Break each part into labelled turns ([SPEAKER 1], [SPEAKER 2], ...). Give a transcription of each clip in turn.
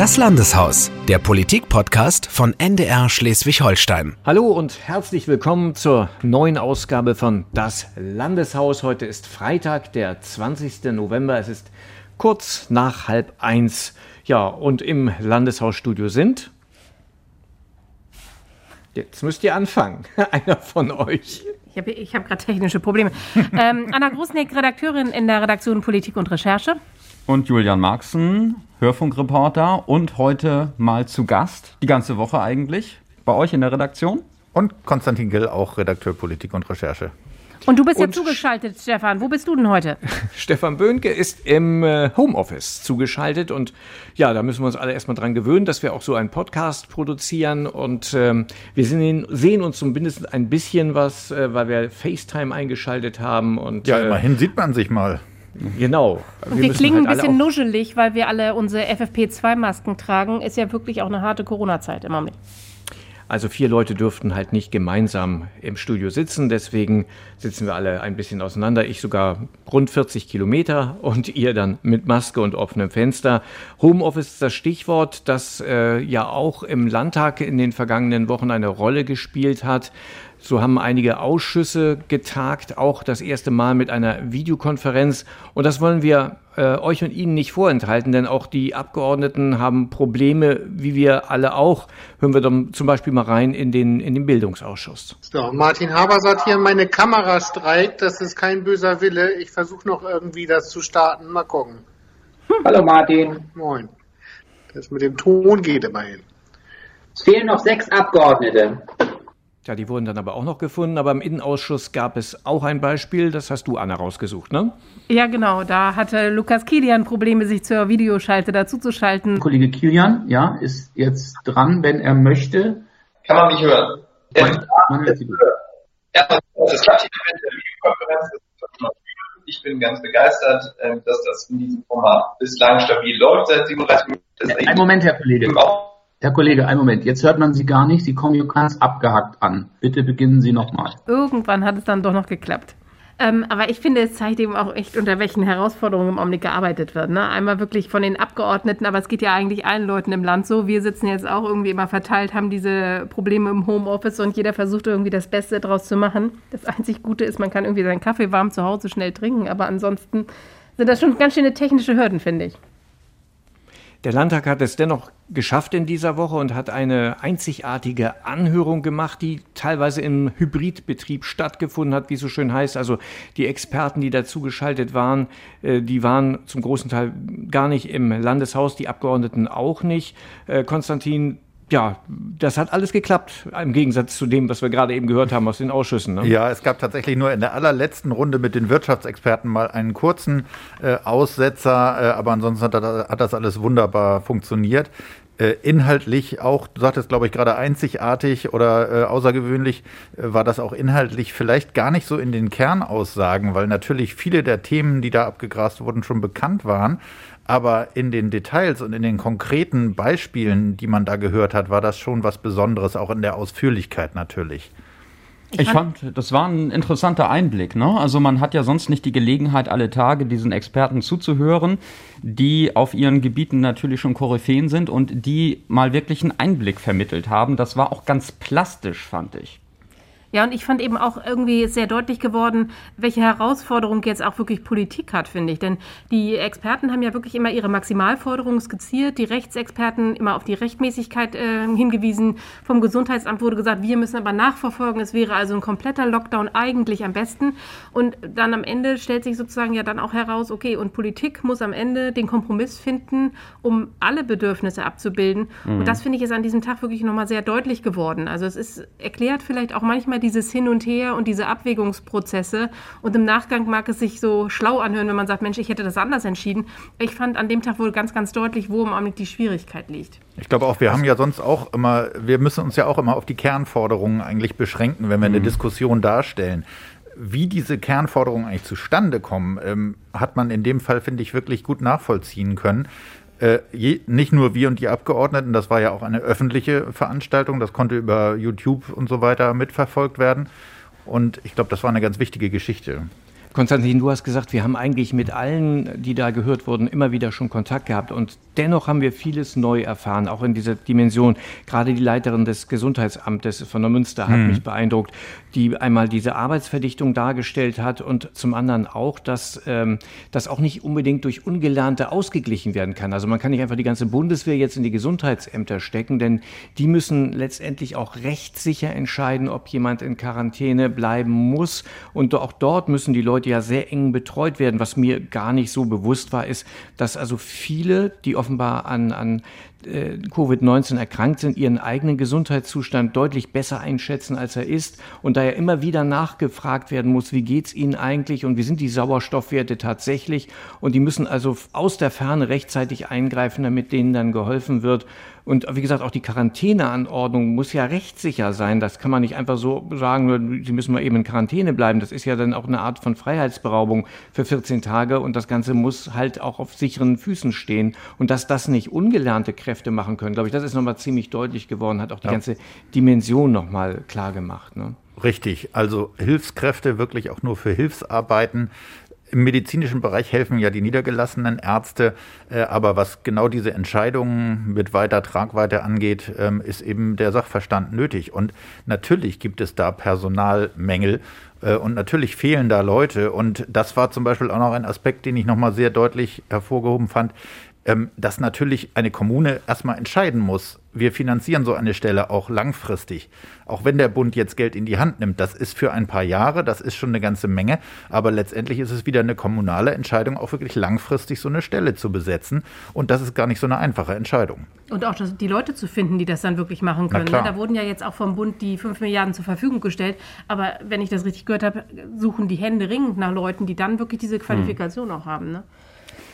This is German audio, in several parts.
[SPEAKER 1] Das Landeshaus, der Politik-Podcast von NDR Schleswig-Holstein.
[SPEAKER 2] Hallo und herzlich willkommen zur neuen Ausgabe von Das Landeshaus. Heute ist Freitag, der 20. November. Es ist kurz nach halb eins. Ja, und im Landeshausstudio sind. Jetzt müsst ihr anfangen. Einer von euch.
[SPEAKER 3] Ich habe ich hab gerade technische Probleme. ähm, Anna Grusnick, Redakteurin in der Redaktion Politik und Recherche.
[SPEAKER 4] Und Julian Marxen, Hörfunkreporter und heute mal zu Gast, die ganze Woche eigentlich, bei euch in der Redaktion.
[SPEAKER 5] Und Konstantin Gill, auch Redakteur Politik und Recherche.
[SPEAKER 3] Und du bist ja zugeschaltet, Stefan. Wo bist du denn heute?
[SPEAKER 2] Stefan Böhnke ist im äh, Homeoffice zugeschaltet. Und ja, da müssen wir uns alle erstmal dran gewöhnen, dass wir auch so einen Podcast produzieren. Und ähm, wir sehen, sehen, uns zumindest ein bisschen was, äh, weil wir FaceTime eingeschaltet haben. Und,
[SPEAKER 5] ja, äh, immerhin sieht man sich mal.
[SPEAKER 2] Genau.
[SPEAKER 3] Und wir, wir klingen halt ein bisschen nuschelig, weil wir alle unsere FFP2-Masken tragen. Ist ja wirklich auch eine harte Corona-Zeit im Moment.
[SPEAKER 2] Also vier Leute dürften halt nicht gemeinsam im Studio sitzen, deswegen sitzen wir alle ein bisschen auseinander. Ich sogar rund 40 Kilometer und ihr dann mit Maske und offenem Fenster. Homeoffice ist das Stichwort, das äh, ja auch im Landtag in den vergangenen Wochen eine Rolle gespielt hat. So haben einige Ausschüsse getagt, auch das erste Mal mit einer Videokonferenz. Und das wollen wir äh, euch und Ihnen nicht vorenthalten, denn auch die Abgeordneten haben Probleme, wie wir alle auch. Hören wir dann zum Beispiel mal rein in den, in den Bildungsausschuss.
[SPEAKER 6] So, Martin Haber sagt hier, meine Kamera streikt, das ist kein böser Wille. Ich versuche noch irgendwie das zu starten. Mal gucken.
[SPEAKER 7] Hallo Martin.
[SPEAKER 6] Moin. Das mit dem Ton geht immerhin.
[SPEAKER 7] Es fehlen noch sechs Abgeordnete.
[SPEAKER 2] Ja, die wurden dann aber auch noch gefunden. Aber im Innenausschuss gab es auch ein Beispiel, das hast du, Anna, rausgesucht, ne?
[SPEAKER 3] Ja, genau. Da hatte Lukas Kilian Probleme, sich zur Videoschalte dazuzuschalten.
[SPEAKER 7] Kollege Kilian, ja, ist jetzt dran, wenn er möchte.
[SPEAKER 8] Kann man mich hören? Man, man hört Sie gut. Ja, das klappt hier mit der Videokonferenz. Ich bin ganz begeistert, ähm, dass das in diesem Format bislang stabil läuft seit 37
[SPEAKER 7] Minuten. Ein Moment, Herr Kollege. Herr Kollege, einen Moment. Jetzt hört man Sie gar nicht. Sie kommen ganz abgehackt an. Bitte beginnen Sie nochmal.
[SPEAKER 3] Irgendwann hat es dann doch noch geklappt. Ähm, aber ich finde, es zeigt eben auch echt, unter welchen Herausforderungen im Augenblick gearbeitet wird. Ne? Einmal wirklich von den Abgeordneten, aber es geht ja eigentlich allen Leuten im Land so. Wir sitzen jetzt auch irgendwie immer verteilt, haben diese Probleme im Homeoffice und jeder versucht irgendwie das Beste draus zu machen. Das einzig Gute ist, man kann irgendwie seinen Kaffee warm zu Hause schnell trinken, aber ansonsten sind das schon ganz schöne technische Hürden, finde ich.
[SPEAKER 2] Der Landtag hat es dennoch geschafft in dieser Woche und hat eine einzigartige Anhörung gemacht, die teilweise im Hybridbetrieb stattgefunden hat, wie es so schön heißt. Also die Experten, die dazugeschaltet waren, äh, die waren zum großen Teil gar nicht im Landeshaus, die Abgeordneten auch nicht. Äh, Konstantin, ja, das hat alles geklappt, im Gegensatz zu dem, was wir gerade eben gehört haben aus den Ausschüssen. Ne?
[SPEAKER 5] Ja, es gab tatsächlich nur in der allerletzten Runde mit den Wirtschaftsexperten mal einen kurzen äh, Aussetzer, äh, aber ansonsten hat, hat, das alles wunderbar funktioniert. Äh, inhaltlich auch, du sagtest, glaube ich, gerade einzigartig oder äh, außergewöhnlich, äh, war das auch inhaltlich vielleicht gar nicht so in den Kernaussagen, weil natürlich viele der Themen, die da abgegrast wurden, schon bekannt waren. Aber in den Details und in den konkreten Beispielen, die man da gehört hat, war das schon was Besonderes, auch in der Ausführlichkeit natürlich.
[SPEAKER 4] Ich fand, das war ein interessanter Einblick. Ne? Also man hat ja sonst nicht die Gelegenheit, alle Tage diesen Experten zuzuhören, die auf ihren Gebieten natürlich schon Koryphäen sind und die mal wirklich einen Einblick vermittelt haben. Das war auch ganz plastisch, fand ich.
[SPEAKER 3] Ja, und ich fand eben auch irgendwie sehr deutlich geworden, welche Herausforderung jetzt auch wirklich Politik hat, finde ich. Denn die Experten haben ja wirklich immer ihre Maximalforderungen skizziert, die Rechtsexperten immer auf die Rechtmäßigkeit äh, hingewiesen. Vom Gesundheitsamt wurde gesagt, wir müssen aber nachverfolgen. Es wäre also ein kompletter Lockdown eigentlich am besten. Und dann am Ende stellt sich sozusagen ja dann auch heraus, okay, und Politik muss am Ende den Kompromiss finden, um alle Bedürfnisse abzubilden. Mhm. Und das finde ich ist an diesem Tag wirklich nochmal sehr deutlich geworden. Also es ist erklärt vielleicht auch manchmal dieses Hin und Her und diese Abwägungsprozesse. Und im Nachgang mag es sich so schlau anhören, wenn man sagt, Mensch, ich hätte das anders entschieden. Ich fand an dem Tag wohl ganz, ganz deutlich, wo im Augenblick die Schwierigkeit liegt.
[SPEAKER 5] Ich glaube auch, wir haben ja sonst auch immer, wir müssen uns ja auch immer auf die Kernforderungen eigentlich beschränken, wenn wir eine mhm. Diskussion darstellen wie diese Kernforderungen eigentlich zustande kommen, ähm, hat man in dem Fall, finde ich, wirklich gut nachvollziehen können. Äh, je, nicht nur wir und die Abgeordneten, das war ja auch eine öffentliche Veranstaltung, das konnte über YouTube und so weiter mitverfolgt werden. Und ich glaube, das war eine ganz wichtige Geschichte.
[SPEAKER 2] Konstantin, du hast gesagt, wir haben eigentlich mit allen, die da gehört wurden, immer wieder schon Kontakt gehabt. Und dennoch haben wir vieles neu erfahren, auch in dieser Dimension. Gerade die Leiterin des Gesundheitsamtes von der Münster hat hm. mich beeindruckt, die einmal diese Arbeitsverdichtung dargestellt hat und zum anderen auch, dass ähm, das auch nicht unbedingt durch Ungelernte ausgeglichen werden kann. Also man kann nicht einfach die ganze Bundeswehr jetzt in die Gesundheitsämter stecken, denn die müssen letztendlich auch rechtssicher entscheiden, ob jemand in Quarantäne bleiben muss. Und auch dort müssen die Leute Leute ja sehr eng betreut werden. Was mir gar nicht so bewusst war, ist, dass also viele, die offenbar an, an äh, Covid-19 erkrankt sind, ihren eigenen Gesundheitszustand deutlich besser einschätzen, als er ist und daher immer wieder nachgefragt werden muss, wie geht es ihnen eigentlich und wie sind die Sauerstoffwerte tatsächlich und die müssen also aus der Ferne rechtzeitig eingreifen, damit denen dann geholfen wird. Und wie gesagt, auch die Quarantäneanordnung muss ja rechtssicher sein. Das kann man nicht einfach so sagen, Sie müssen mal eben in Quarantäne bleiben. Das ist ja dann auch eine Art von Freiheitsberaubung für 14 Tage und das Ganze muss halt auch auf sicheren Füßen stehen. Und dass das nicht ungelernte Kräfte Kräfte machen können. Glaube ich, das ist nochmal ziemlich deutlich geworden, hat auch die ja. ganze Dimension nochmal klar gemacht. Ne?
[SPEAKER 5] Richtig, also Hilfskräfte wirklich auch nur für Hilfsarbeiten. Im medizinischen Bereich helfen ja die niedergelassenen Ärzte, äh, aber was genau diese Entscheidungen mit weiter Tragweite angeht, ähm, ist eben der Sachverstand nötig. Und natürlich gibt es da Personalmängel äh, und natürlich fehlen da Leute. Und das war zum Beispiel auch noch ein Aspekt, den ich nochmal sehr deutlich hervorgehoben fand ähm, dass natürlich eine Kommune erstmal entscheiden muss, wir finanzieren so eine Stelle auch langfristig. Auch wenn der Bund jetzt Geld in die Hand nimmt, das ist für ein paar Jahre, das ist schon eine ganze Menge, aber letztendlich ist es wieder eine kommunale Entscheidung, auch wirklich langfristig so eine Stelle zu besetzen. Und das ist gar nicht so eine einfache Entscheidung.
[SPEAKER 3] Und auch die Leute zu finden, die das dann wirklich machen können. Ne? Da wurden ja jetzt auch vom Bund die 5 Milliarden zur Verfügung gestellt. Aber wenn ich das richtig gehört habe, suchen die Hände ringend nach Leuten, die dann wirklich diese Qualifikation hm. auch haben. Ne?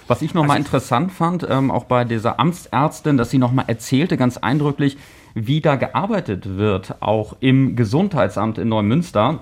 [SPEAKER 4] Was ich nochmal also interessant fand, ähm, auch bei dieser Amtsärztin, dass sie nochmal erzählte, ganz eindrücklich, wie da gearbeitet wird, auch im Gesundheitsamt in Neumünster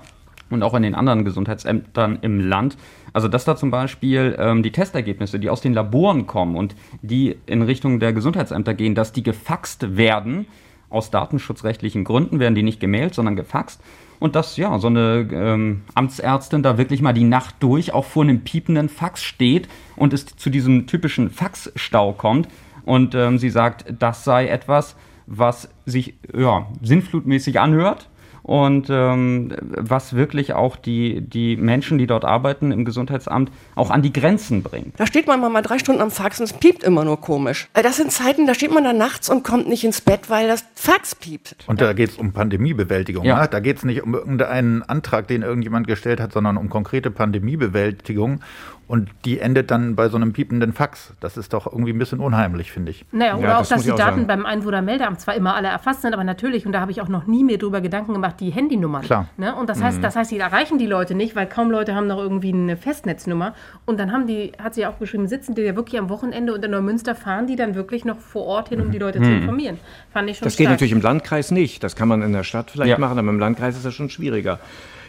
[SPEAKER 4] und auch in den anderen Gesundheitsämtern im Land. Also dass da zum Beispiel ähm, die Testergebnisse, die aus den Laboren kommen und die in Richtung der Gesundheitsämter gehen, dass die gefaxt werden. Aus datenschutzrechtlichen Gründen werden die nicht gemailt, sondern gefaxt und dass ja so eine ähm, Amtsärztin da wirklich mal die Nacht durch auch vor einem piependen Fax steht und es zu diesem typischen Faxstau kommt und ähm, sie sagt, das sei etwas, was sich ja sinnflutmäßig anhört und ähm, was wirklich auch die, die Menschen, die dort arbeiten im Gesundheitsamt, auch an die Grenzen bringt.
[SPEAKER 9] Da steht man mal drei Stunden am Fax und es piept immer nur komisch. Äh, das sind Zeiten, da steht man da nachts und kommt nicht ins Bett, weil das Fax piept.
[SPEAKER 5] Und da geht es um Pandemiebewältigung. Ja. Ne? Da geht es nicht um irgendeinen Antrag, den irgendjemand gestellt hat, sondern um konkrete Pandemiebewältigung. Und die endet dann bei so einem piependen Fax. Das ist doch irgendwie ein bisschen unheimlich, finde ich.
[SPEAKER 3] Naja, oder ja, auch, dass die Daten sagen. beim Einwohnermeldeamt zwar immer alle erfasst sind, aber natürlich, und da habe ich auch noch nie mehr drüber Gedanken gemacht, die Handynummern.
[SPEAKER 5] Klar.
[SPEAKER 3] Ne? Und das heißt, mhm. das heißt, die erreichen die Leute nicht, weil kaum Leute haben noch irgendwie eine Festnetznummer. Und dann haben die, hat sie auch geschrieben, sitzen die ja wirklich am Wochenende und in Neumünster fahren die dann wirklich noch vor Ort hin, um die Leute mhm. zu informieren.
[SPEAKER 2] Fand ich schon Das stark. geht natürlich im Landkreis nicht. Das kann man in der Stadt vielleicht ja. machen, aber im Landkreis ist das schon schwieriger.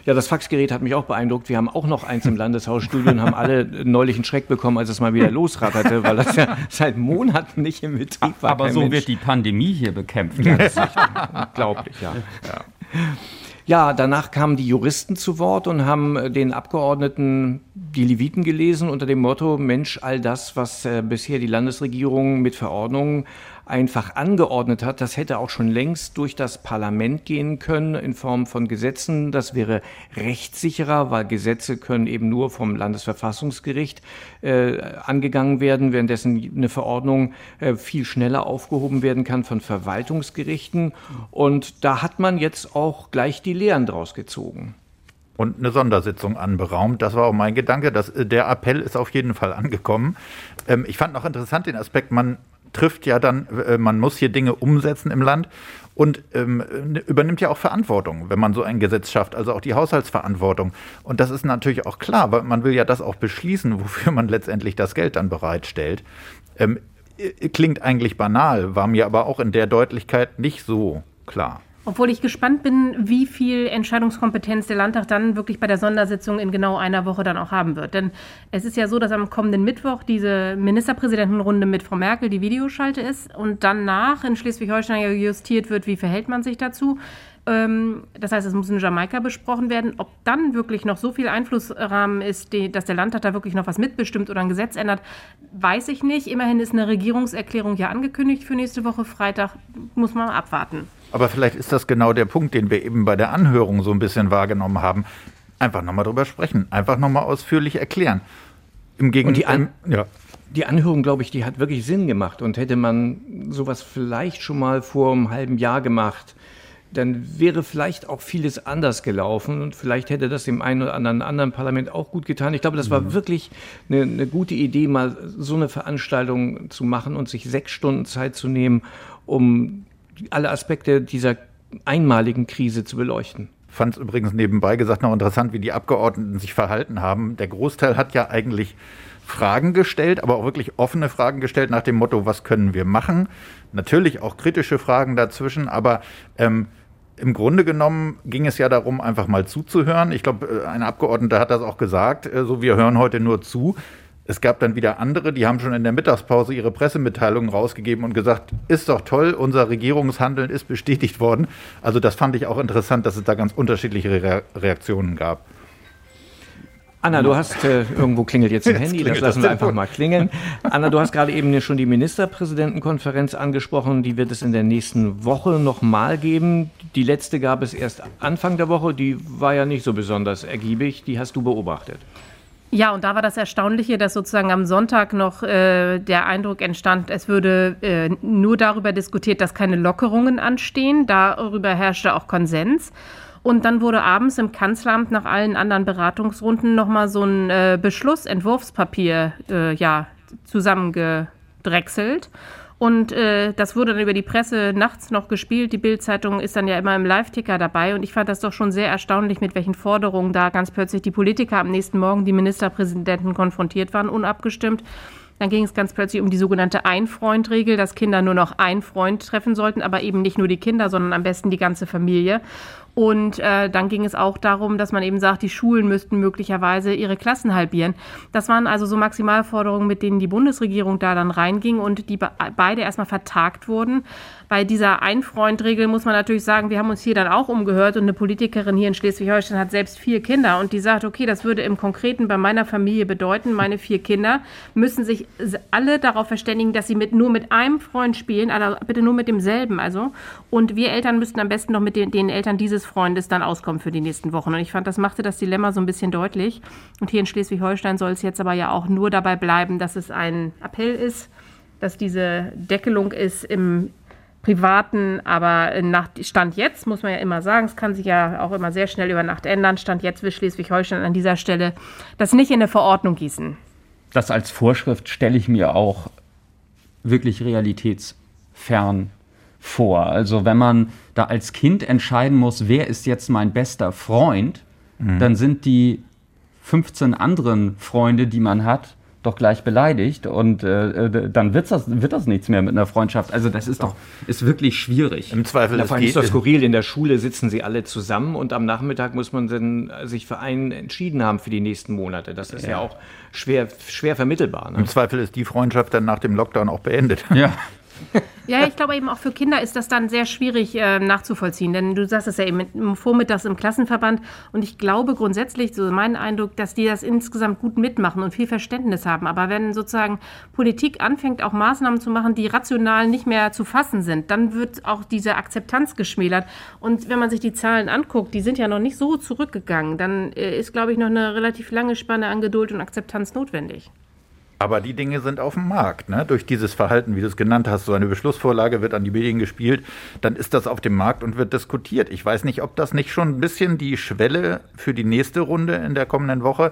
[SPEAKER 2] Ja, das Faxgerät hat mich auch beeindruckt. Wir haben auch noch eins im Landeshausstudio und haben alle neulich einen Schreck bekommen, als es mal wieder losratterte, weil das ja seit Monaten nicht im Betrieb war.
[SPEAKER 4] Aber so Mensch. wird die Pandemie hier bekämpft.
[SPEAKER 2] Unglaublich, ja. ja. Ja, danach kamen die Juristen zu Wort und haben den Abgeordneten die Leviten gelesen unter dem Motto, Mensch, all das, was äh, bisher die Landesregierung mit Verordnungen einfach angeordnet hat, das hätte auch schon längst durch das Parlament gehen können in Form von Gesetzen. Das wäre rechtssicherer, weil Gesetze können eben nur vom Landesverfassungsgericht äh, angegangen werden, währenddessen eine Verordnung äh, viel schneller aufgehoben werden kann von Verwaltungsgerichten. Und da hat man jetzt auch gleich die Lehren draus gezogen
[SPEAKER 5] und eine Sondersitzung anberaumt. Das war auch mein Gedanke. Das, äh, der Appell ist auf jeden Fall angekommen. Ähm, ich fand noch interessant den Aspekt, man trifft ja dann, äh, man muss hier Dinge umsetzen im Land und ähm, übernimmt ja auch Verantwortung, wenn man so ein Gesetz schafft, also auch die Haushaltsverantwortung. Und das ist natürlich auch klar, weil man will ja das auch beschließen, wofür man letztendlich das Geld dann bereitstellt. Ähm, klingt eigentlich banal, war mir aber auch in der Deutlichkeit nicht so klar.
[SPEAKER 3] Obwohl ich gespannt bin, wie viel Entscheidungskompetenz der Landtag dann wirklich bei der Sondersitzung in genau einer Woche dann auch haben wird. Denn es ist ja so, dass am kommenden Mittwoch diese Ministerpräsidentenrunde mit Frau Merkel die Videoschalte ist und danach in Schleswig-Holstein justiert wird, wie verhält man sich dazu. Ähm, das heißt, es muss in Jamaika besprochen werden. Ob dann wirklich noch so viel Einflussrahmen ist, dass der Landtag da wirklich noch was mitbestimmt oder ein Gesetz ändert, weiß ich nicht. Immerhin ist eine Regierungserklärung ja angekündigt für nächste Woche Freitag. Muss man abwarten.
[SPEAKER 5] Aber vielleicht ist das genau der Punkt, den wir eben bei der Anhörung so ein bisschen wahrgenommen haben. Einfach nochmal drüber sprechen, einfach nochmal ausführlich erklären. Im Gegenteil.
[SPEAKER 2] Ja die Anhörung, glaube ich, die hat wirklich Sinn gemacht. Und hätte man sowas vielleicht schon mal vor einem halben Jahr gemacht, dann wäre vielleicht auch vieles anders gelaufen und vielleicht hätte das dem einen oder anderen anderen Parlament auch gut getan. Ich glaube, das war mhm. wirklich eine, eine, gute Idee, mal so eine Veranstaltung zu machen und sich sechs Stunden Zeit zu nehmen, um alle Aspekte dieser einmaligen Krise zu beleuchten.
[SPEAKER 5] Fand es übrigens nebenbei gesagt noch interessant, wie die Abgeordneten sich verhalten haben. Der Großteil hat ja eigentlich Fragen gestellt, aber auch wirklich offene Fragen gestellt nach dem Motto, was können wir machen? Natürlich auch kritische Fragen dazwischen, aber ähm, im Grunde genommen ging es ja darum, einfach mal zuzuhören. Ich glaube, äh, ein Abgeordneter hat das auch gesagt, äh, so wir hören heute nur zu. Es gab dann wieder andere, die haben schon in der Mittagspause ihre Pressemitteilungen rausgegeben und gesagt, ist doch toll, unser Regierungshandeln ist bestätigt worden. Also das fand ich auch interessant, dass es da ganz unterschiedliche Reaktionen gab.
[SPEAKER 2] Anna, du hast äh, irgendwo klingelt jetzt ein jetzt Handy, das lassen wir einfach mal klingeln. Anna, du hast gerade eben schon die Ministerpräsidentenkonferenz angesprochen, die wird es in der nächsten Woche nochmal geben. Die letzte gab es erst Anfang der Woche, die war ja nicht so besonders ergiebig, die hast du beobachtet.
[SPEAKER 3] Ja, und da war das Erstaunliche, dass sozusagen am Sonntag noch äh, der Eindruck entstand, es würde äh, nur darüber diskutiert, dass keine Lockerungen anstehen. Darüber herrschte auch Konsens. Und dann wurde abends im Kanzleramt nach allen anderen Beratungsrunden nochmal so ein äh, Beschlussentwurfspapier äh, ja, zusammengedrechselt. Und äh, das wurde dann über die Presse nachts noch gespielt. Die Bildzeitung ist dann ja immer im Live-Ticker dabei. Und ich fand das doch schon sehr erstaunlich, mit welchen Forderungen da ganz plötzlich die Politiker am nächsten Morgen die Ministerpräsidenten konfrontiert waren, unabgestimmt. Dann ging es ganz plötzlich um die sogenannte Ein-Freund-Regel, dass Kinder nur noch einen Freund treffen sollten, aber eben nicht nur die Kinder, sondern am besten die ganze Familie. Und äh, dann ging es auch darum, dass man eben sagt, die Schulen müssten möglicherweise ihre Klassen halbieren. Das waren also so Maximalforderungen, mit denen die Bundesregierung da dann reinging und die be beide erstmal vertagt wurden. Bei dieser Ein-Freund-Regel muss man natürlich sagen, wir haben uns hier dann auch umgehört und eine Politikerin hier in Schleswig-Holstein hat selbst vier Kinder und die sagt, okay, das würde im Konkreten bei meiner Familie bedeuten, meine vier Kinder müssen sich alle darauf verständigen, dass sie mit, nur mit einem Freund spielen, also bitte nur mit demselben, also. Und wir Eltern müssten am besten noch mit den, den Eltern dieses Freundes dann auskommen für die nächsten Wochen. Und ich fand, das machte das Dilemma so ein bisschen deutlich. Und hier in Schleswig-Holstein soll es jetzt aber ja auch nur dabei bleiben, dass es ein Appell ist, dass diese Deckelung ist im privaten, aber nach Stand jetzt muss man ja immer sagen, es kann sich ja auch immer sehr schnell über Nacht ändern. Stand jetzt will Schleswig-Holstein an dieser Stelle das nicht in eine Verordnung gießen.
[SPEAKER 4] Das als Vorschrift stelle ich mir auch wirklich realitätsfern vor. Also wenn man da als Kind entscheiden muss, wer ist jetzt mein bester Freund, mhm. dann sind die 15 anderen Freunde, die man hat, doch gleich beleidigt und äh, äh dann wird's das, wird das nichts mehr mit einer Freundschaft. Also das ist doch ist wirklich schwierig.
[SPEAKER 2] Im Zweifel ist es doch skurril. In der Schule sitzen sie alle zusammen und am Nachmittag muss man dann sich für einen entschieden haben für die nächsten Monate. Das ist ja, ja auch schwer, schwer vermittelbar.
[SPEAKER 5] Ne? Im Zweifel ist die Freundschaft dann nach dem Lockdown auch beendet.
[SPEAKER 3] Ja. Ja, ich glaube eben auch für Kinder ist das dann sehr schwierig äh, nachzuvollziehen, denn du sagst es ja eben vormittags im Klassenverband und ich glaube grundsätzlich, so mein Eindruck, dass die das insgesamt gut mitmachen und viel Verständnis haben. Aber wenn sozusagen Politik anfängt, auch Maßnahmen zu machen, die rational nicht mehr zu fassen sind, dann wird auch diese Akzeptanz geschmälert. Und wenn man sich die Zahlen anguckt, die sind ja noch nicht so zurückgegangen, dann äh, ist, glaube ich, noch eine relativ lange Spanne an Geduld und Akzeptanz notwendig.
[SPEAKER 5] Aber die Dinge sind auf dem Markt. Ne? Durch dieses Verhalten, wie du es genannt hast, so eine Beschlussvorlage wird an die Medien gespielt, dann ist das auf dem Markt und wird diskutiert. Ich weiß nicht, ob das nicht schon ein bisschen die Schwelle für die nächste Runde in der kommenden Woche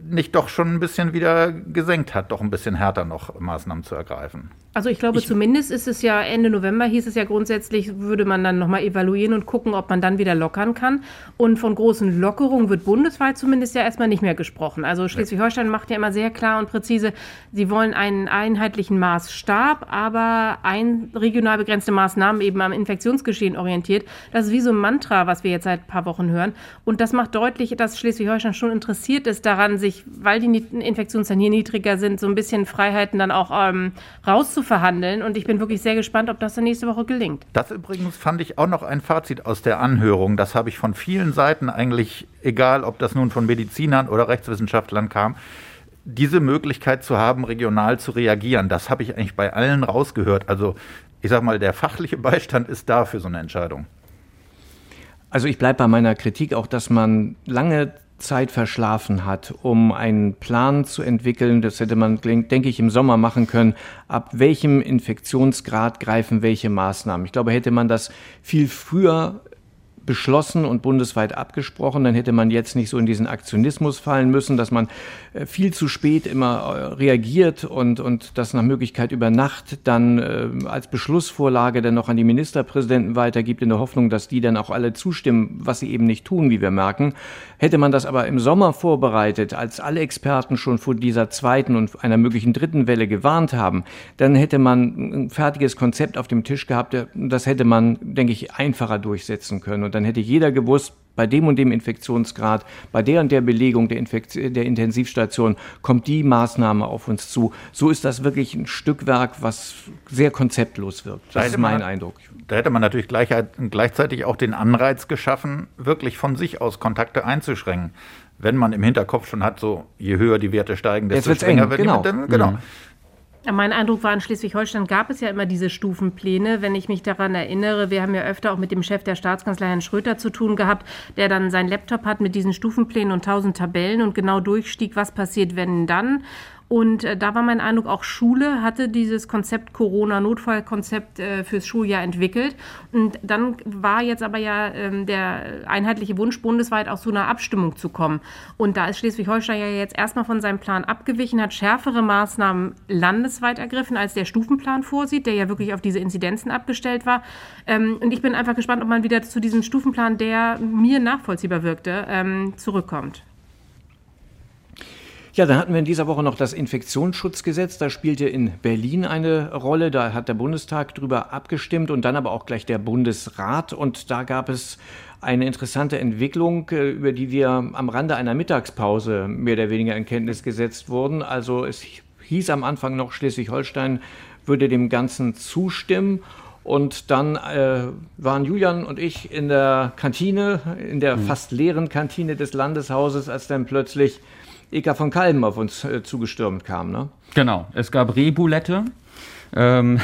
[SPEAKER 5] nicht doch schon ein bisschen wieder gesenkt hat, doch ein bisschen härter noch Maßnahmen zu ergreifen.
[SPEAKER 3] Also ich glaube, ich, zumindest ist es ja Ende November, hieß es ja grundsätzlich, würde man dann nochmal evaluieren und gucken, ob man dann wieder lockern kann. Und von großen Lockerungen wird bundesweit zumindest ja erstmal nicht mehr gesprochen. Also Schleswig-Holstein macht ja immer sehr klar und präzise, sie wollen einen einheitlichen Maßstab, aber ein regional begrenzte Maßnahmen eben am Infektionsgeschehen orientiert. Das ist wie so ein Mantra, was wir jetzt seit ein paar Wochen hören. Und das macht deutlich, dass Schleswig-Holstein schon interessiert ist daran, sich, weil die Infektionszahlen hier niedriger sind, so ein bisschen Freiheiten dann auch ähm, rauszuverhandeln. Und ich bin wirklich sehr gespannt, ob das dann nächste Woche gelingt.
[SPEAKER 5] Das übrigens fand ich auch noch ein Fazit aus der Anhörung. Das habe ich von vielen Seiten eigentlich, egal ob das nun von Medizinern oder Rechtswissenschaftlern kam, diese Möglichkeit zu haben, regional zu reagieren. Das habe ich eigentlich bei allen rausgehört. Also ich sage mal, der fachliche Beistand ist da für so eine Entscheidung.
[SPEAKER 2] Also ich bleibe bei meiner Kritik auch, dass man lange Zeit verschlafen hat, um einen Plan zu entwickeln. Das hätte man, denke ich, im Sommer machen können. Ab welchem Infektionsgrad greifen welche Maßnahmen? Ich glaube, hätte man das viel früher beschlossen und bundesweit abgesprochen, dann hätte man jetzt nicht so in diesen Aktionismus fallen müssen, dass man äh, viel zu spät immer äh, reagiert und, und das nach Möglichkeit über Nacht dann äh, als Beschlussvorlage dann noch an die Ministerpräsidenten weitergibt, in der Hoffnung, dass die dann auch alle zustimmen, was sie eben nicht tun, wie wir merken. Hätte man das aber im Sommer vorbereitet, als alle Experten schon vor dieser zweiten und einer möglichen dritten Welle gewarnt haben, dann hätte man ein fertiges Konzept auf dem Tisch gehabt. Das hätte man, denke ich, einfacher durchsetzen können. Und dann hätte jeder gewusst, bei dem und dem Infektionsgrad, bei der und der Belegung der, Infekt der Intensivstation kommt die Maßnahme auf uns zu. So ist das wirklich ein Stückwerk, was sehr konzeptlos wirkt. Das ist mein
[SPEAKER 5] man,
[SPEAKER 2] Eindruck.
[SPEAKER 5] Da hätte man natürlich gleich, gleichzeitig auch den Anreiz geschaffen, wirklich von sich aus Kontakte einzuschränken. Wenn man im Hinterkopf schon hat, so je höher die Werte steigen, desto strenger wird
[SPEAKER 2] genau. die. Genau. Mhm.
[SPEAKER 3] Mein Eindruck war, in Schleswig-Holstein gab es ja immer diese Stufenpläne. Wenn ich mich daran erinnere, wir haben ja öfter auch mit dem Chef der Staatskanzlei, Herrn Schröter, zu tun gehabt, der dann seinen Laptop hat mit diesen Stufenplänen und tausend Tabellen und genau durchstieg, was passiert, wenn dann. Und äh, da war mein Eindruck, auch Schule hatte dieses Konzept Corona-Notfallkonzept äh, fürs Schuljahr entwickelt. Und dann war jetzt aber ja ähm, der einheitliche Wunsch, bundesweit auch zu einer Abstimmung zu kommen. Und da ist Schleswig-Holstein ja jetzt erstmal von seinem Plan abgewichen, hat schärfere Maßnahmen landesweit ergriffen, als der Stufenplan vorsieht, der ja wirklich auf diese Inzidenzen abgestellt war. Ähm, und ich bin einfach gespannt, ob man wieder zu diesem Stufenplan, der mir nachvollziehbar wirkte, ähm, zurückkommt.
[SPEAKER 2] Ja, dann hatten wir in dieser Woche noch das Infektionsschutzgesetz. Da spielte in Berlin eine Rolle. Da hat der Bundestag drüber abgestimmt und dann aber auch gleich der Bundesrat. Und da gab es eine interessante Entwicklung, äh, über die wir am Rande einer Mittagspause mehr oder weniger in Kenntnis gesetzt wurden. Also es hieß am Anfang noch, Schleswig-Holstein würde dem Ganzen zustimmen. Und dann äh, waren Julian und ich in der Kantine, in der mhm. fast leeren Kantine des Landeshauses, als dann plötzlich Eka von Kalben auf uns äh, zugestürmt kam. Ne?
[SPEAKER 4] Genau, es gab Rebulette.
[SPEAKER 5] Ähm,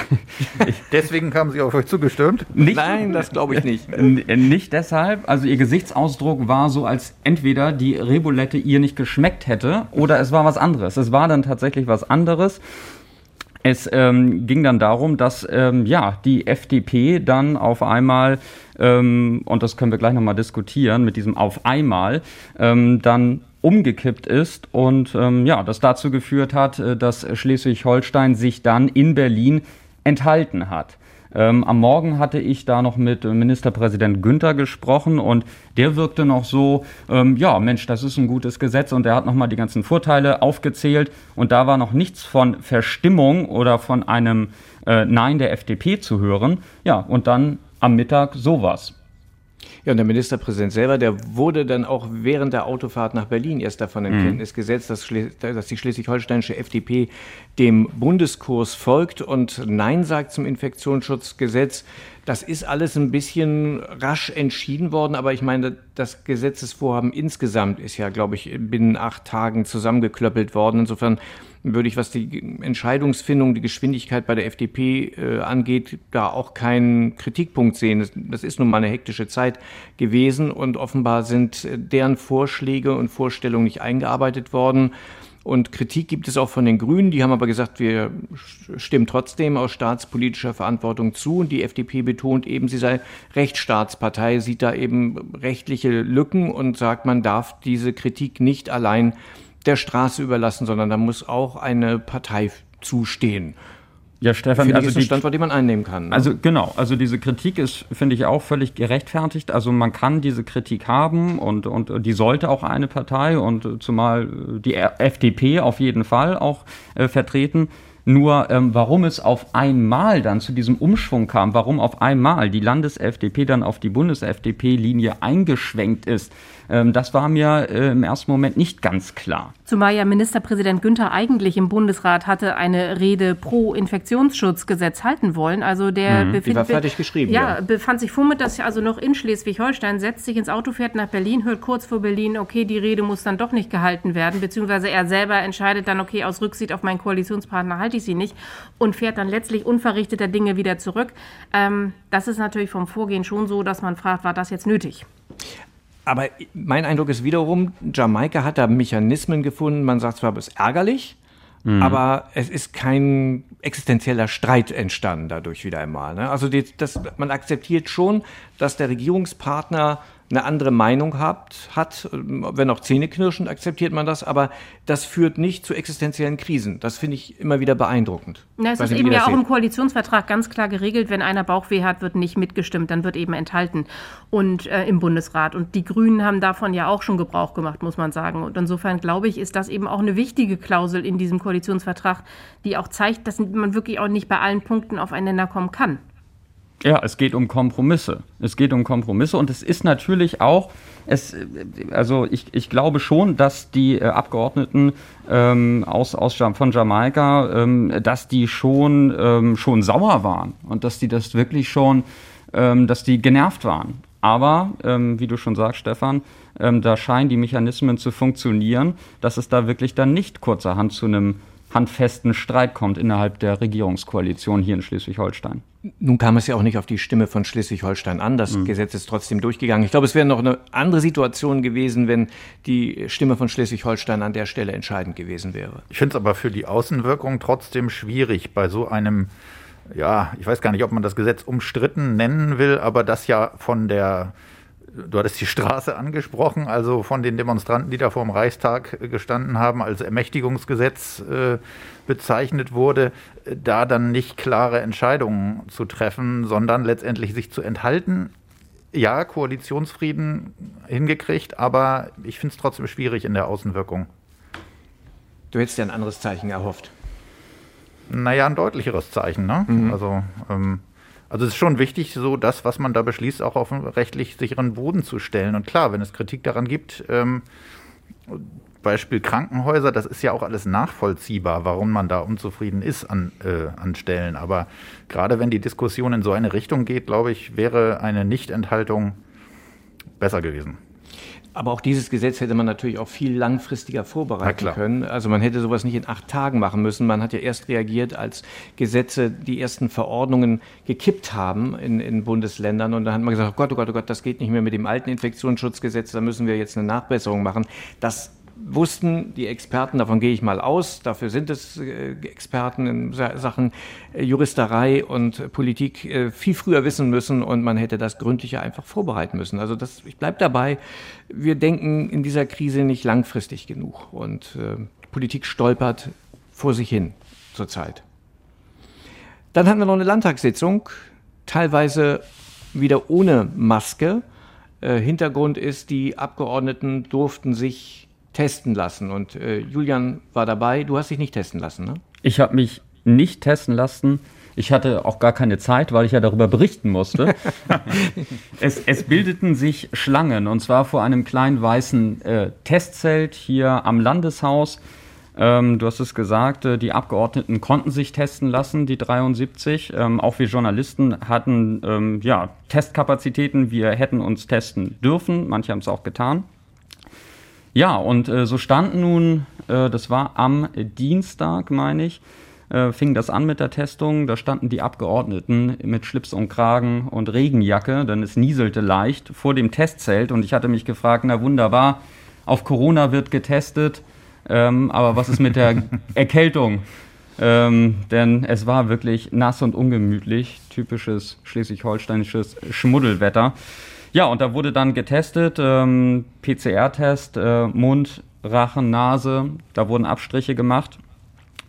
[SPEAKER 5] Deswegen kamen sie auf euch zugestürmt?
[SPEAKER 2] Nicht, Nein, das glaube ich nicht.
[SPEAKER 4] nicht deshalb. Also ihr Gesichtsausdruck war so, als entweder die Rebulette ihr nicht geschmeckt hätte oder es war was anderes. Es war dann tatsächlich was anderes. Es ähm, ging dann darum, dass ähm, ja die FDP dann auf einmal ähm, und das können wir gleich nochmal diskutieren mit diesem auf einmal ähm, dann umgekippt ist und ähm, ja, das dazu geführt hat, äh, dass Schleswig-Holstein sich dann in Berlin enthalten hat. Ähm, am Morgen hatte ich da noch mit Ministerpräsident Günther gesprochen und der wirkte noch so, ähm, ja, Mensch, das ist ein gutes Gesetz und er hat nochmal die ganzen Vorteile aufgezählt und da war noch nichts von Verstimmung oder von einem äh, Nein der FDP zu hören. Ja, und dann am Mittag sowas.
[SPEAKER 2] Ja, und der Ministerpräsident selber, der wurde dann auch während der Autofahrt nach Berlin erst davon in mhm. Kenntnis gesetzt, dass, dass die schleswig-holsteinische FDP dem Bundeskurs folgt und Nein sagt zum Infektionsschutzgesetz. Das ist alles ein bisschen rasch entschieden worden, aber ich meine, das Gesetzesvorhaben insgesamt ist ja, glaube ich, binnen acht Tagen zusammengeklöppelt worden. Insofern würde ich, was die Entscheidungsfindung, die Geschwindigkeit bei der FDP äh, angeht, da auch keinen Kritikpunkt sehen. Das, das, ist nun mal eine hektische Zeit gewesen und offenbar sind äh, deren Vorschläge und Vorstellungen nicht eingearbeitet worden. Und Kritik gibt es auch von den Grünen. Die haben aber gesagt, wir stimmen trotzdem aus staatspolitischer Verantwortung zu. Und die FDP betont eben, sie sei Rechtsstaatspartei, sieht da eben rechtliche Lücken und sagt, man darf diese Kritik nicht allein der Straße überlassen, sondern da muss auch eine Partei zustehen. Ja, Stefan, finde also ist ein Standort, den man einnehmen kann.
[SPEAKER 4] Ne? Also genau, also diese Kritik ist, finde ich, auch völlig gerechtfertigt. Also man kann diese Kritik haben und, und die sollte auch eine Partei und zumal die FDP auf jeden Fall auch äh, vertreten. Nur ähm, warum es auf einmal dann zu diesem Umschwung kam, warum auf einmal die Landes-FDP dann auf die Bundes-FDP-Linie eingeschwenkt ist, das war mir äh, im ersten Moment nicht ganz klar.
[SPEAKER 3] Zumal ja Ministerpräsident Günther eigentlich im Bundesrat hatte eine Rede pro Infektionsschutzgesetz halten wollen. Also der
[SPEAKER 2] mhm, befind, war fertig geschrieben.
[SPEAKER 3] Ja, ja, befand sich vormittags also noch in Schleswig-Holstein, setzt sich ins Auto, fährt nach Berlin, hört kurz vor Berlin, okay, die Rede muss dann doch nicht gehalten werden, beziehungsweise er selber entscheidet dann, okay, aus Rücksicht auf meinen Koalitionspartner halte ich sie nicht und fährt dann letztlich unverrichteter Dinge wieder zurück. Ähm, das ist natürlich vom Vorgehen schon so, dass man fragt, war das jetzt nötig?
[SPEAKER 2] Aber mein Eindruck ist wiederum, Jamaika hat da Mechanismen gefunden. Man sagt zwar, es ist ärgerlich, mhm. aber es ist kein existenzieller Streit entstanden dadurch wieder einmal. Ne? Also die, das, man akzeptiert schon, dass der Regierungspartner eine andere Meinung habt, hat, wenn auch zähneknirschend akzeptiert man das, aber das führt nicht zu existenziellen Krisen. Das finde ich immer wieder beeindruckend.
[SPEAKER 3] Na, es ist eben ja auch im Koalitionsvertrag ganz klar geregelt, wenn einer Bauchweh hat, wird nicht mitgestimmt, dann wird eben enthalten und äh, im Bundesrat. Und die Grünen haben davon ja auch schon Gebrauch gemacht, muss man sagen. Und insofern glaube ich, ist das eben auch eine wichtige Klausel in diesem Koalitionsvertrag, die auch zeigt, dass man wirklich auch nicht bei allen Punkten aufeinander kommen kann.
[SPEAKER 4] Ja, es geht um Kompromisse. Es geht um Kompromisse und es ist natürlich auch, es, also ich, ich glaube schon, dass die äh, Abgeordneten ähm, aus, aus von Jamaika, ähm, dass die schon, ähm, schon sauer waren und dass die das wirklich schon, ähm, dass die genervt waren. Aber, ähm, wie du schon sagst, Stefan, ähm, da scheinen die Mechanismen zu funktionieren, dass es da wirklich dann nicht kurzerhand zu einem handfesten Streit kommt innerhalb der Regierungskoalition hier in Schleswig-Holstein.
[SPEAKER 2] Nun kam es ja auch nicht auf die Stimme von Schleswig-Holstein an. Das mhm. Gesetz ist trotzdem durchgegangen. Ich glaube, es wäre noch eine andere Situation gewesen, wenn die Stimme von Schleswig-Holstein an der Stelle entscheidend gewesen wäre.
[SPEAKER 5] Ich finde es aber für die Außenwirkung trotzdem schwierig bei so einem ja, ich weiß gar nicht, ob man das Gesetz umstritten nennen will, aber das ja von der du hattest die Straße angesprochen, also von den Demonstranten, die da vor dem Reichstag gestanden haben, als Ermächtigungsgesetz äh, bezeichnet wurde, da dann nicht klare Entscheidungen zu treffen, sondern letztendlich sich zu enthalten. Ja, Koalitionsfrieden hingekriegt, aber ich finde es trotzdem schwierig in der Außenwirkung.
[SPEAKER 2] Du hättest ja ein anderes Zeichen erhofft.
[SPEAKER 5] Naja, ein deutlicheres Zeichen. Ne? Mhm. Also ähm, also es ist schon wichtig, so das, was man da beschließt, auch auf einen rechtlich sicheren Boden zu stellen. Und klar, wenn es Kritik daran gibt, ähm, Beispiel Krankenhäuser, das ist ja auch alles nachvollziehbar, warum man da unzufrieden ist an, äh, an Stellen. Aber gerade wenn die Diskussion in so eine Richtung geht, glaube ich, wäre eine Nichtenthaltung besser gewesen.
[SPEAKER 2] Aber auch dieses Gesetz hätte man natürlich auch viel langfristiger vorbereiten können. Also man hätte sowas nicht in acht Tagen machen müssen. Man hat ja erst reagiert, als Gesetze die ersten Verordnungen gekippt haben in, in Bundesländern. Und dann hat man gesagt, oh Gott, oh Gott, oh Gott, das geht nicht mehr mit dem alten Infektionsschutzgesetz, da müssen wir jetzt eine Nachbesserung machen. Das wussten die Experten, davon gehe ich mal aus, dafür sind es äh, Experten in Sachen äh, Juristerei und Politik äh, viel früher wissen müssen und man hätte das gründlicher einfach vorbereiten müssen. Also das, ich bleibe dabei, wir denken in dieser Krise nicht langfristig genug und Politik stolpert vor sich hin zurzeit. Dann hatten wir noch eine Landtagssitzung, teilweise wieder ohne Maske. Hintergrund ist, die Abgeordneten durften sich testen lassen. Und äh, Julian war dabei. Du hast dich nicht testen lassen, ne?
[SPEAKER 4] Ich habe mich nicht testen lassen. Ich hatte auch gar keine Zeit, weil ich ja darüber berichten musste. es, es, bildeten sich Schlangen und zwar vor einem kleinen weißen äh, Testzelt hier am Landeshaus. Ähm, du hast es gesagt, äh, die Abgeordneten konnten sich testen lassen, die 73. Ähm, auch wir Journalisten hatten ähm, ja, Testkapazitäten. Wir hätten uns testen dürfen. Manche haben es auch getan. Ja, und äh, so stand nun, äh, das war am Dienstag, meine ich, äh, fing das an mit der Testung. Da standen die Abgeordneten mit Schlips und Kragen und Regenjacke, denn es nieselte leicht vor dem Testzelt. Und ich hatte mich gefragt, na wunderbar, auf Corona wird getestet, ähm, aber was ist mit der Erkältung? Ähm, denn es war wirklich nass und ungemütlich, typisches schleswig-holsteinisches Schmuddelwetter. Ja, und da wurde dann getestet, ähm, PCR-Test, äh, Mund, Rachen, Nase, da wurden Abstriche gemacht.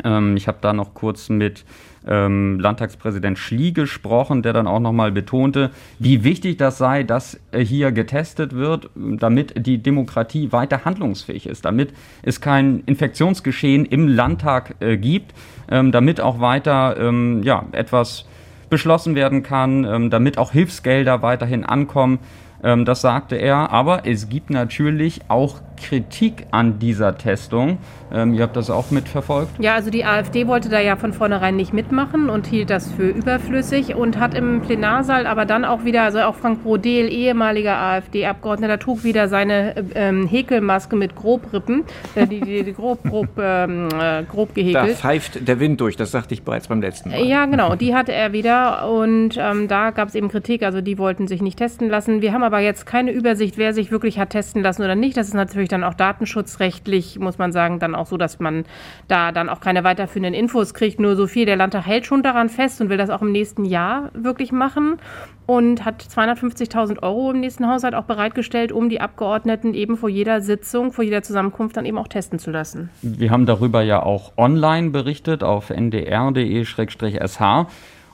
[SPEAKER 4] Ähm, ich habe da noch kurz mit ähm, Landtagspräsident Schlie gesprochen, der dann auch nochmal betonte, wie wichtig das sei, dass äh, hier getestet wird, damit die Demokratie weiter handlungsfähig ist, damit es kein Infektionsgeschehen im Landtag äh, gibt, ähm, damit auch weiter ähm, ja, etwas beschlossen werden kann, ähm, damit auch Hilfsgelder weiterhin ankommen. Ähm, das sagte er. Aber es gibt natürlich auch Kritik an dieser Testung. Ähm, ihr habt das auch mitverfolgt?
[SPEAKER 3] Ja, also die AfD wollte da ja von vornherein nicht mitmachen und hielt das für überflüssig und hat im Plenarsaal aber dann auch wieder, also auch Frank Brodel, ehemaliger AfD-Abgeordneter, trug wieder seine ähm, Häkelmaske mit Grobrippen, äh, die, die, die, grob, grob, ähm, äh, grob gehäkelt.
[SPEAKER 2] Da pfeift der Wind durch, das sagte ich bereits beim letzten Mal.
[SPEAKER 3] Ja, genau, die hatte er wieder und ähm, da gab es eben Kritik, also die wollten sich nicht testen lassen. Wir haben aber jetzt keine Übersicht, wer sich wirklich hat testen lassen oder nicht. Das ist natürlich dann auch datenschutzrechtlich, muss man sagen, dann auch so, dass man da dann auch keine weiterführenden Infos kriegt. Nur so viel. Der Landtag hält schon daran fest und will das auch im nächsten Jahr wirklich machen und hat 250.000 Euro im nächsten Haushalt auch bereitgestellt, um die Abgeordneten eben vor jeder Sitzung, vor jeder Zusammenkunft dann eben auch testen zu lassen.
[SPEAKER 4] Wir haben darüber ja auch online berichtet auf ndr.de-sh.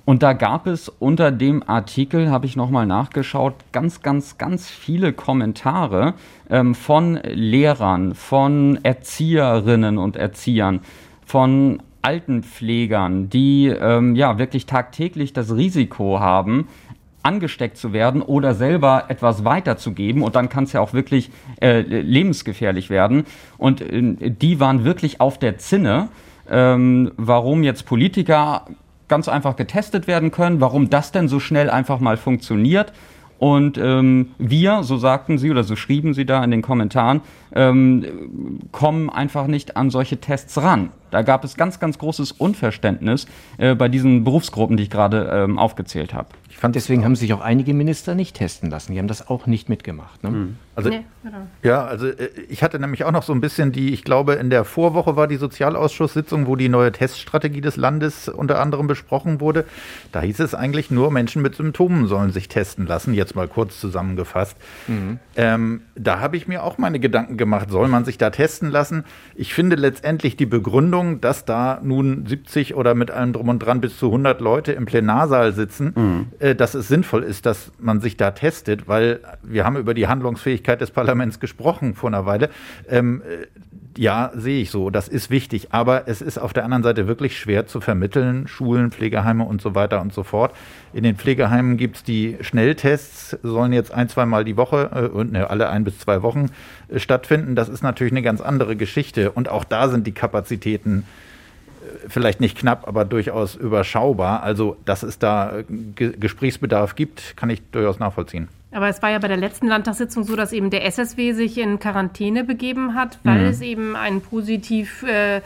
[SPEAKER 4] Und da gab es unter dem Artikel, habe ich nochmal nachgeschaut, ganz, ganz, ganz viele Kommentare ähm, von Lehrern, von Erzieherinnen und Erziehern, von Altenpflegern, die ähm, ja wirklich tagtäglich das Risiko haben, angesteckt zu werden oder selber etwas weiterzugeben und dann kann es ja auch wirklich äh, lebensgefährlich werden. Und äh, die waren wirklich auf der Zinne, ähm, warum jetzt Politiker ganz einfach getestet werden können, warum das denn so schnell einfach mal funktioniert. Und ähm, wir, so sagten sie oder so schrieben sie da in den Kommentaren, ähm, kommen einfach nicht an solche Tests ran. Da gab es ganz, ganz großes Unverständnis äh, bei diesen Berufsgruppen, die ich gerade ähm, aufgezählt habe.
[SPEAKER 2] Ich fand, deswegen haben sich auch einige Minister nicht testen lassen. Die haben das auch nicht mitgemacht. Ne? Mhm.
[SPEAKER 5] Also, nee, genau. Ja, also äh, ich hatte nämlich auch noch so ein bisschen die, ich glaube, in der Vorwoche war die Sozialausschusssitzung, wo die neue Teststrategie des Landes unter anderem besprochen wurde. Da hieß es eigentlich nur, Menschen mit Symptomen sollen sich testen lassen, jetzt mal kurz zusammengefasst. Mhm. Ähm, da habe ich mir auch meine Gedanken gemacht, soll man sich da testen lassen? Ich finde letztendlich die Begründung, dass da nun 70 oder mit allem drum und dran bis zu 100 Leute im Plenarsaal sitzen, mhm. äh, dass es sinnvoll ist, dass man sich da testet, weil wir haben über die Handlungsfähigkeit des Parlaments gesprochen vor einer Weile. Ähm, äh, ja, sehe ich so, das ist wichtig, aber es ist auf der anderen Seite wirklich schwer zu vermitteln, Schulen, Pflegeheime und so weiter und so fort. In den Pflegeheimen gibt es die Schnelltests, sollen jetzt ein, zweimal die Woche äh, und ne, alle ein bis zwei Wochen äh, stattfinden. Das ist natürlich eine ganz andere Geschichte und auch da sind die Kapazitäten äh, vielleicht nicht knapp, aber durchaus überschaubar. Also, dass es da äh, G Gesprächsbedarf gibt, kann ich durchaus nachvollziehen.
[SPEAKER 3] Aber es war ja bei der letzten Landtagssitzung so, dass eben der SSW sich in Quarantäne begeben hat, weil mhm. es eben einen positiv äh,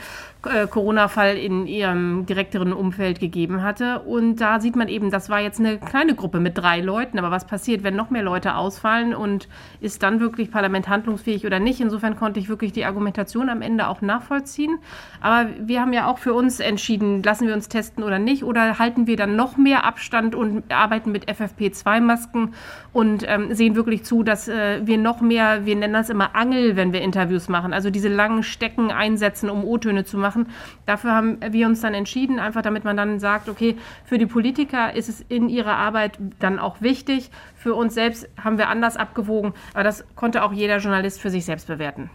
[SPEAKER 3] Corona-Fall in ihrem direkteren Umfeld gegeben hatte. Und da sieht man eben, das war jetzt eine kleine Gruppe mit drei Leuten. Aber was passiert, wenn noch mehr Leute ausfallen und ist dann wirklich Parlament handlungsfähig oder nicht? Insofern konnte ich wirklich die Argumentation am Ende auch nachvollziehen. Aber wir haben ja auch für uns entschieden, lassen wir uns testen oder nicht? Oder halten wir dann noch mehr Abstand und arbeiten mit FFP2-Masken und ähm, sehen wirklich zu, dass äh, wir noch mehr, wir nennen das immer Angel, wenn wir Interviews machen, also diese langen Stecken einsetzen, um O-Töne zu machen machen. Dafür haben wir uns dann entschieden, einfach damit man dann sagt, okay, für die Politiker ist es in ihrer Arbeit dann auch wichtig. Für uns selbst haben wir anders abgewogen, aber das konnte auch jeder Journalist für sich selbst bewerten.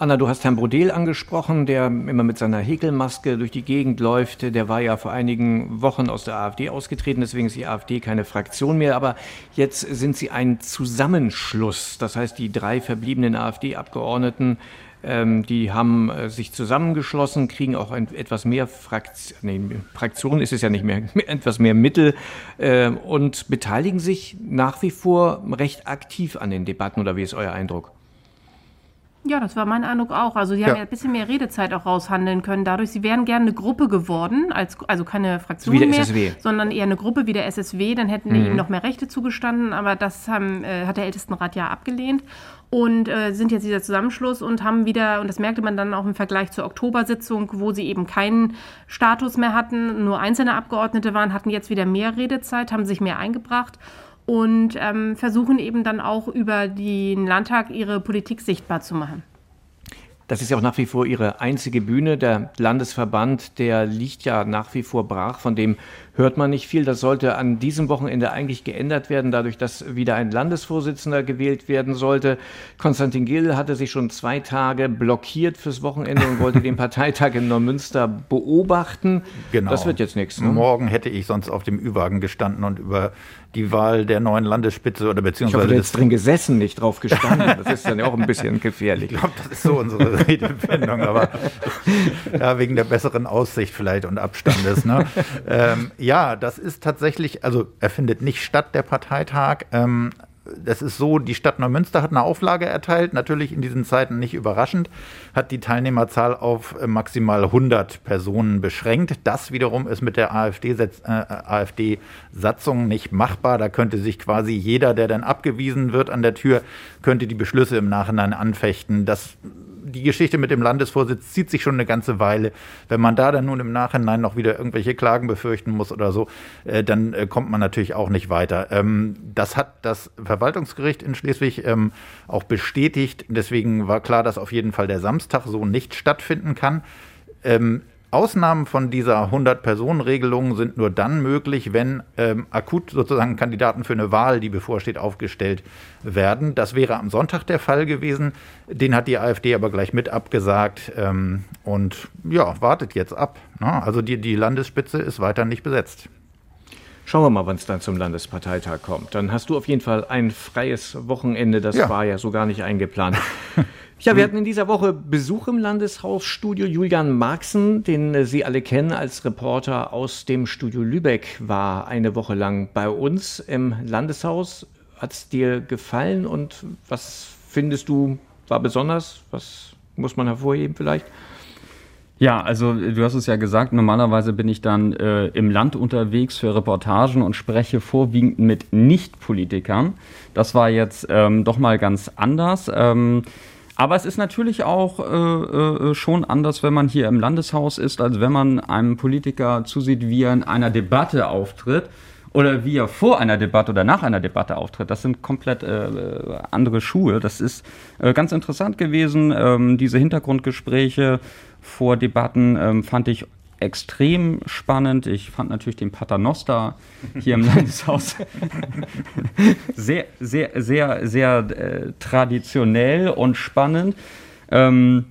[SPEAKER 2] Anna, du hast Herrn Brodel angesprochen, der immer mit seiner Häkelmaske durch die Gegend läuft. Der war ja vor einigen Wochen aus der AfD ausgetreten, deswegen ist die AfD keine Fraktion mehr. Aber jetzt sind sie ein Zusammenschluss. Das heißt, die drei verbliebenen AfD-Abgeordneten ähm, die haben äh, sich zusammengeschlossen, kriegen auch ein, etwas mehr Fraktion, nee, Fraktion ist es ja nicht mehr, etwas mehr Mittel äh, und beteiligen sich nach wie vor recht aktiv an den Debatten. Oder wie ist euer Eindruck?
[SPEAKER 3] Ja, das war mein Eindruck auch. Also sie ja. haben ja ein bisschen mehr Redezeit auch raushandeln können. Dadurch, sie wären gerne eine Gruppe geworden, als, also keine Fraktion wie der mehr, SSW. sondern eher eine Gruppe wie der SSW. Dann hätten mhm. ihm noch mehr Rechte zugestanden, aber das haben, äh, hat der Ältestenrat ja abgelehnt und äh, sind jetzt dieser Zusammenschluss und haben wieder, und das merkte man dann auch im Vergleich zur Oktobersitzung, wo sie eben keinen Status mehr hatten, nur einzelne Abgeordnete waren, hatten jetzt wieder mehr Redezeit, haben sich mehr eingebracht und ähm, versuchen eben dann auch über den Landtag ihre Politik sichtbar zu machen.
[SPEAKER 2] Das ist ja auch nach wie vor Ihre einzige Bühne. Der Landesverband, der liegt ja nach wie vor brach, von dem hört man nicht viel. Das sollte an diesem Wochenende eigentlich geändert werden, dadurch, dass wieder ein Landesvorsitzender gewählt werden sollte. Konstantin Gill hatte sich schon zwei Tage blockiert fürs Wochenende und wollte den Parteitag in Neumünster beobachten.
[SPEAKER 5] Genau.
[SPEAKER 2] Das wird jetzt nichts.
[SPEAKER 5] Ne? Morgen hätte ich sonst auf dem Ü-Wagen gestanden und über die Wahl der neuen Landesspitze oder beziehungsweise.
[SPEAKER 2] Ich habe jetzt drin gesessen, nicht drauf gestanden. Das ist dann ja auch ein bisschen gefährlich.
[SPEAKER 5] Ich glaube, das ist so unsere Redewendung, aber ja, wegen der besseren Aussicht vielleicht und Abstandes. Ne? ähm, ja, das ist tatsächlich, also er findet nicht statt, der Parteitag. Ähm, das ist so, die Stadt Neumünster hat eine Auflage erteilt, natürlich in diesen Zeiten nicht überraschend, hat die Teilnehmerzahl auf äh, maximal 100 Personen beschränkt. Das wiederum ist mit der AfD-Satzung äh, nicht machbar. Da könnte sich quasi jeder, der dann abgewiesen wird an der Tür, könnte die Beschlüsse im Nachhinein anfechten. Das die Geschichte mit dem Landesvorsitz zieht sich schon eine ganze Weile. Wenn man da dann nun im Nachhinein noch wieder irgendwelche Klagen befürchten muss oder so, äh, dann äh, kommt man natürlich auch nicht weiter. Ähm, das hat das Verwaltungsgericht in Schleswig ähm, auch bestätigt. Deswegen war klar, dass auf jeden Fall der Samstag so nicht stattfinden kann. Ähm, Ausnahmen von dieser 100-Personen-Regelung sind nur dann möglich, wenn ähm, akut sozusagen Kandidaten für eine Wahl, die bevorsteht, aufgestellt werden. Das wäre am Sonntag der Fall gewesen. Den hat die AfD aber gleich mit abgesagt ähm, und ja, wartet jetzt ab. Ne? Also die, die Landesspitze ist weiter nicht besetzt.
[SPEAKER 2] Schauen wir mal, wann es dann zum Landesparteitag kommt. Dann hast du auf jeden Fall ein freies Wochenende. Das ja. war ja so gar nicht eingeplant. Ja, wir hatten in dieser Woche Besuch im Landeshausstudio. Julian Marxen, den äh, Sie alle kennen als Reporter aus dem Studio Lübeck, war eine Woche lang bei uns im Landeshaus. Hat es dir gefallen und was findest du war besonders? Was muss man hervorheben vielleicht?
[SPEAKER 4] Ja, also du hast es ja gesagt, normalerweise bin ich dann äh, im Land unterwegs für Reportagen und spreche vorwiegend mit Nicht-Politikern. Das war jetzt ähm, doch mal ganz anders. Ähm, aber es ist natürlich auch äh, äh, schon anders, wenn man hier im Landeshaus ist, als wenn man einem Politiker zusieht, wie er in einer Debatte auftritt oder wie er vor einer Debatte oder nach einer Debatte auftritt. Das sind komplett äh, andere Schuhe. Das ist äh, ganz interessant gewesen. Ähm, diese Hintergrundgespräche vor Debatten ähm, fand ich extrem spannend. Ich fand natürlich den Paternoster hier im Landeshaus sehr, sehr, sehr, sehr äh, traditionell und spannend. Ähm,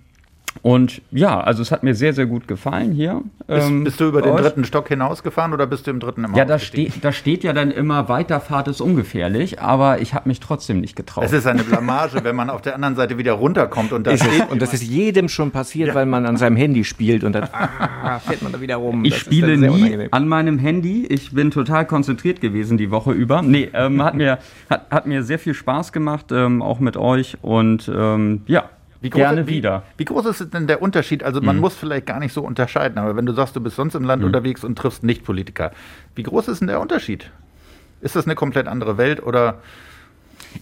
[SPEAKER 4] und ja, also es hat mir sehr, sehr gut gefallen hier.
[SPEAKER 5] Bist, ähm, bist du über den euch. dritten Stock hinausgefahren oder bist du im dritten im
[SPEAKER 4] Ja, da, ste da steht ja dann immer, Weiterfahrt ist ungefährlich, aber ich habe mich trotzdem nicht getraut.
[SPEAKER 5] Es ist eine Blamage, wenn man auf der anderen Seite wieder runterkommt und da steht.
[SPEAKER 2] Und das ist jedem schon passiert, ja. weil man an seinem Handy spielt und dann ah, fährt man da wieder rum.
[SPEAKER 4] Ich das spiele nie unangenehm. an meinem Handy. Ich bin total konzentriert gewesen die Woche über. Nee, ähm, hat, mir, hat, hat mir sehr viel Spaß gemacht, ähm, auch mit euch und ähm, ja,
[SPEAKER 5] wie groß, Gerne wieder. Wie, wie, groß ist denn der Unterschied? Also man mhm. muss vielleicht gar nicht so unterscheiden, aber wenn du sagst, du bist sonst im Land mhm. unterwegs und triffst Nicht-Politiker, wie groß ist denn der Unterschied? Ist das eine komplett andere Welt oder?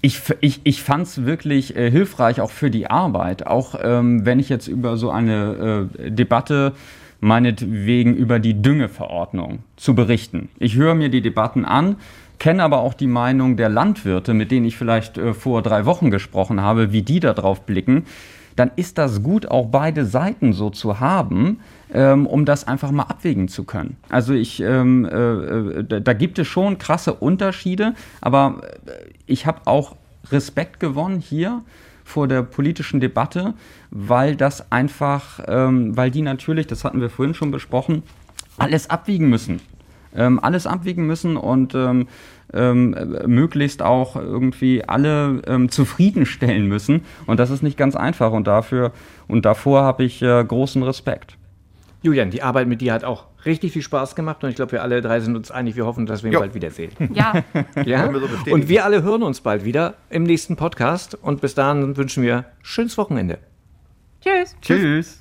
[SPEAKER 4] Ich, ich, ich fand es wirklich äh, hilfreich auch für die Arbeit, auch ähm, wenn ich jetzt über so eine äh, Debatte meinetwegen über die Düngeverordnung zu berichten. Ich höre mir die Debatten an, kenne aber auch die Meinung der Landwirte, mit denen ich vielleicht äh, vor drei Wochen gesprochen habe, wie die da drauf blicken, dann ist das gut, auch beide Seiten so zu haben, ähm, um das einfach mal abwägen zu können. Also ich, ähm, äh, da, da, gibt es schon krasse Unterschiede, aber äh, ich habe auch Respekt gewonnen hier vor der politischen Debatte, weil das einfach, ähm, weil die natürlich, das hatten wir vorhin schon besprochen, alles abwiegen müssen ähm, alles abwiegen müssen und ähm, ähm, möglichst auch irgendwie alle ähm, zufriedenstellen müssen. Und das ist nicht ganz einfach und dafür und davor habe ich äh, großen Respekt.
[SPEAKER 2] Julian, die Arbeit mit dir hat auch richtig viel Spaß gemacht und ich glaube, wir alle drei sind uns einig, wir hoffen, dass wir ihn jo. bald wiedersehen.
[SPEAKER 3] Ja.
[SPEAKER 2] ja? Und wir alle hören uns bald wieder im nächsten Podcast und bis dahin wünschen wir schönes Wochenende.
[SPEAKER 3] Tschüss.
[SPEAKER 4] Tschüss.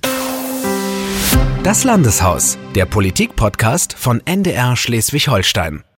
[SPEAKER 1] Das Landeshaus, der Politik-Podcast von NDR Schleswig-Holstein.